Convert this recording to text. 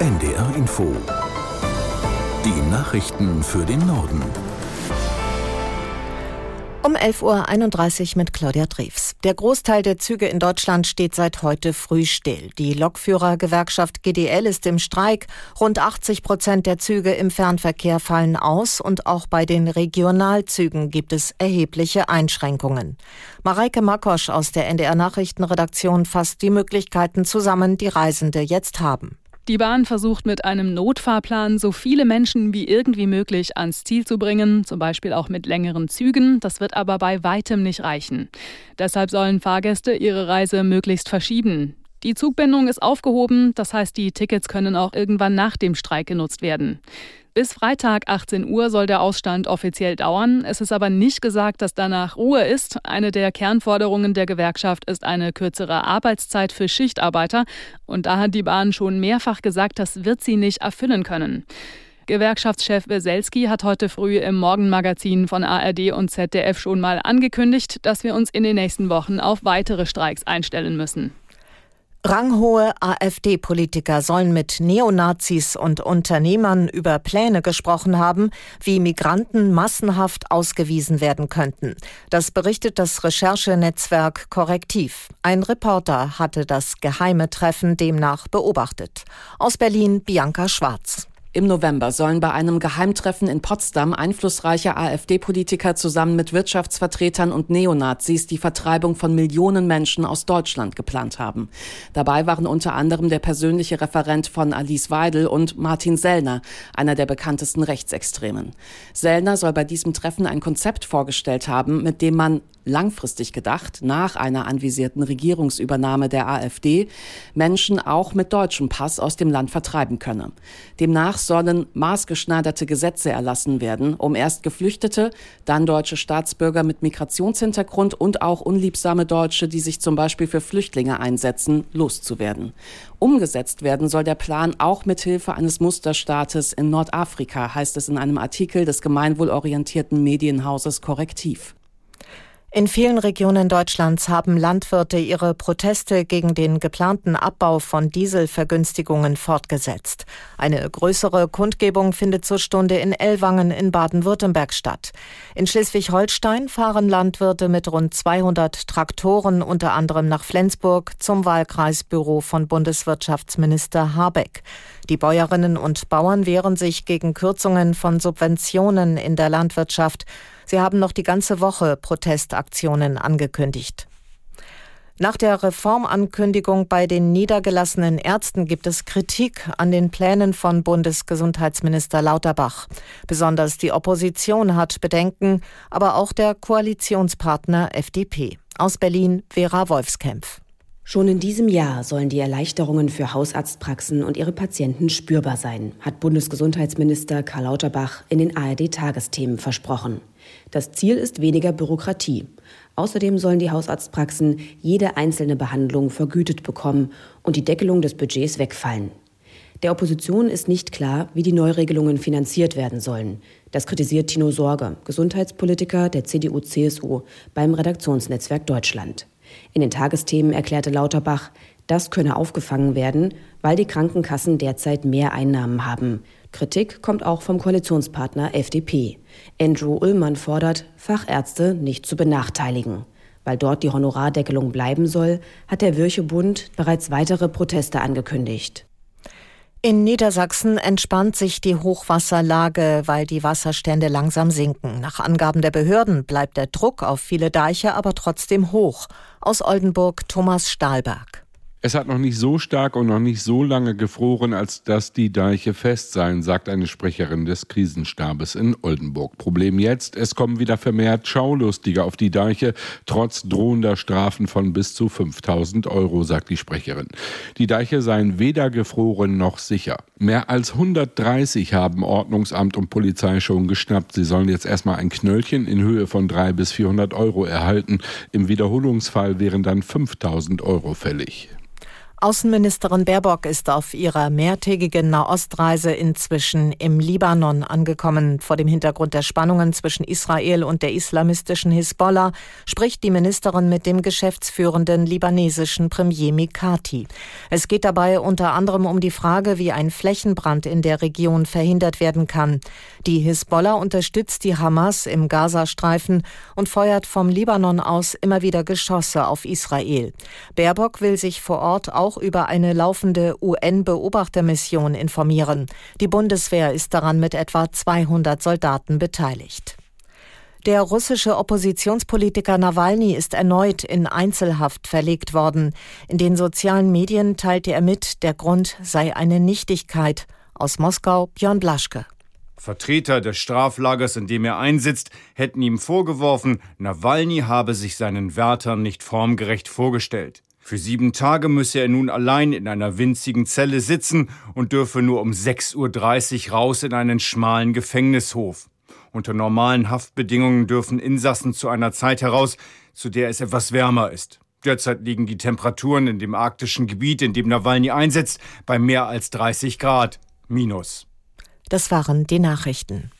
NDR Info. Die Nachrichten für den Norden. Um 11.31 Uhr mit Claudia Drews. Der Großteil der Züge in Deutschland steht seit heute früh still. Die Lokführergewerkschaft GDL ist im Streik. Rund 80 Prozent der Züge im Fernverkehr fallen aus und auch bei den Regionalzügen gibt es erhebliche Einschränkungen. Mareike Makosch aus der NDR Nachrichtenredaktion fasst die Möglichkeiten zusammen, die Reisende jetzt haben. Die Bahn versucht mit einem Notfahrplan so viele Menschen wie irgendwie möglich ans Ziel zu bringen, zum Beispiel auch mit längeren Zügen. Das wird aber bei weitem nicht reichen. Deshalb sollen Fahrgäste ihre Reise möglichst verschieben. Die Zugbindung ist aufgehoben, das heißt, die Tickets können auch irgendwann nach dem Streik genutzt werden. Bis Freitag 18 Uhr soll der Ausstand offiziell dauern. Es ist aber nicht gesagt, dass danach Ruhe ist. Eine der Kernforderungen der Gewerkschaft ist eine kürzere Arbeitszeit für Schichtarbeiter. Und da hat die Bahn schon mehrfach gesagt, das wird sie nicht erfüllen können. Gewerkschaftschef Weselski hat heute früh im Morgenmagazin von ARD und ZDF schon mal angekündigt, dass wir uns in den nächsten Wochen auf weitere Streiks einstellen müssen. Ranghohe AfD-Politiker sollen mit Neonazis und Unternehmern über Pläne gesprochen haben, wie Migranten massenhaft ausgewiesen werden könnten. Das berichtet das Recherchenetzwerk Korrektiv. Ein Reporter hatte das geheime Treffen demnach beobachtet. Aus Berlin Bianca Schwarz. Im November sollen bei einem Geheimtreffen in Potsdam einflussreiche AfD-Politiker zusammen mit Wirtschaftsvertretern und Neonazis die Vertreibung von Millionen Menschen aus Deutschland geplant haben. Dabei waren unter anderem der persönliche Referent von Alice Weidel und Martin Sellner, einer der bekanntesten Rechtsextremen. Sellner soll bei diesem Treffen ein Konzept vorgestellt haben, mit dem man langfristig gedacht, nach einer anvisierten Regierungsübernahme der AfD, Menschen auch mit deutschem Pass aus dem Land vertreiben könne. Demnach sollen maßgeschneiderte Gesetze erlassen werden, um erst Geflüchtete, dann deutsche Staatsbürger mit Migrationshintergrund und auch unliebsame Deutsche, die sich zum Beispiel für Flüchtlinge einsetzen, loszuwerden. Umgesetzt werden soll der Plan auch mit Hilfe eines Musterstaates in Nordafrika, heißt es in einem Artikel des gemeinwohlorientierten Medienhauses Korrektiv. In vielen Regionen Deutschlands haben Landwirte ihre Proteste gegen den geplanten Abbau von Dieselvergünstigungen fortgesetzt. Eine größere Kundgebung findet zur Stunde in Ellwangen in Baden-Württemberg statt. In Schleswig-Holstein fahren Landwirte mit rund 200 Traktoren unter anderem nach Flensburg zum Wahlkreisbüro von Bundeswirtschaftsminister Habeck. Die Bäuerinnen und Bauern wehren sich gegen Kürzungen von Subventionen in der Landwirtschaft. Sie haben noch die ganze Woche Protestaktionen angekündigt. Nach der Reformankündigung bei den niedergelassenen Ärzten gibt es Kritik an den Plänen von Bundesgesundheitsminister Lauterbach. Besonders die Opposition hat Bedenken, aber auch der Koalitionspartner FDP. Aus Berlin Vera Wolfskämpf. Schon in diesem Jahr sollen die Erleichterungen für Hausarztpraxen und ihre Patienten spürbar sein, hat Bundesgesundheitsminister Karl Lauterbach in den ARD-Tagesthemen versprochen. Das Ziel ist weniger Bürokratie. Außerdem sollen die Hausarztpraxen jede einzelne Behandlung vergütet bekommen und die Deckelung des Budgets wegfallen. Der Opposition ist nicht klar, wie die Neuregelungen finanziert werden sollen. Das kritisiert Tino Sorge, Gesundheitspolitiker der CDU-CSU beim Redaktionsnetzwerk Deutschland. In den Tagesthemen erklärte Lauterbach, das könne aufgefangen werden, weil die Krankenkassen derzeit mehr Einnahmen haben. Kritik kommt auch vom Koalitionspartner FDP. Andrew Ullmann fordert, Fachärzte nicht zu benachteiligen. Weil dort die Honorardeckelung bleiben soll, hat der Wirchebund bereits weitere Proteste angekündigt. In Niedersachsen entspannt sich die Hochwasserlage, weil die Wasserstände langsam sinken. Nach Angaben der Behörden bleibt der Druck auf viele Deiche aber trotzdem hoch. Aus Oldenburg Thomas Stahlberg. Es hat noch nicht so stark und noch nicht so lange gefroren, als dass die Deiche fest seien, sagt eine Sprecherin des Krisenstabes in Oldenburg. Problem jetzt, es kommen wieder vermehrt Schaulustige auf die Deiche, trotz drohender Strafen von bis zu 5000 Euro, sagt die Sprecherin. Die Deiche seien weder gefroren noch sicher. Mehr als 130 haben Ordnungsamt und Polizei schon geschnappt. Sie sollen jetzt erstmal ein Knöllchen in Höhe von 300 bis 400 Euro erhalten. Im Wiederholungsfall wären dann 5000 Euro fällig. Außenministerin Baerbock ist auf ihrer mehrtägigen Nahostreise inzwischen im Libanon angekommen. Vor dem Hintergrund der Spannungen zwischen Israel und der islamistischen Hisbollah spricht die Ministerin mit dem geschäftsführenden libanesischen Premier Mikati. Es geht dabei unter anderem um die Frage, wie ein Flächenbrand in der Region verhindert werden kann. Die Hisbollah unterstützt die Hamas im Gazastreifen und feuert vom Libanon aus immer wieder Geschosse auf Israel. Baerbock will sich vor Ort auch auch über eine laufende UN-Beobachtermission informieren. Die Bundeswehr ist daran mit etwa 200 Soldaten beteiligt. Der russische Oppositionspolitiker Nawalny ist erneut in Einzelhaft verlegt worden. In den sozialen Medien teilte er mit, der Grund sei eine Nichtigkeit. Aus Moskau Björn Blaschke. Vertreter des Straflagers, in dem er einsitzt, hätten ihm vorgeworfen, Nawalny habe sich seinen Wärtern nicht formgerecht vorgestellt. Für sieben Tage müsse er nun allein in einer winzigen Zelle sitzen und dürfe nur um 6.30 Uhr raus in einen schmalen Gefängnishof. Unter normalen Haftbedingungen dürfen Insassen zu einer Zeit heraus, zu der es etwas wärmer ist. Derzeit liegen die Temperaturen in dem arktischen Gebiet, in dem Nawalny einsetzt, bei mehr als 30 Grad. Minus. Das waren die Nachrichten.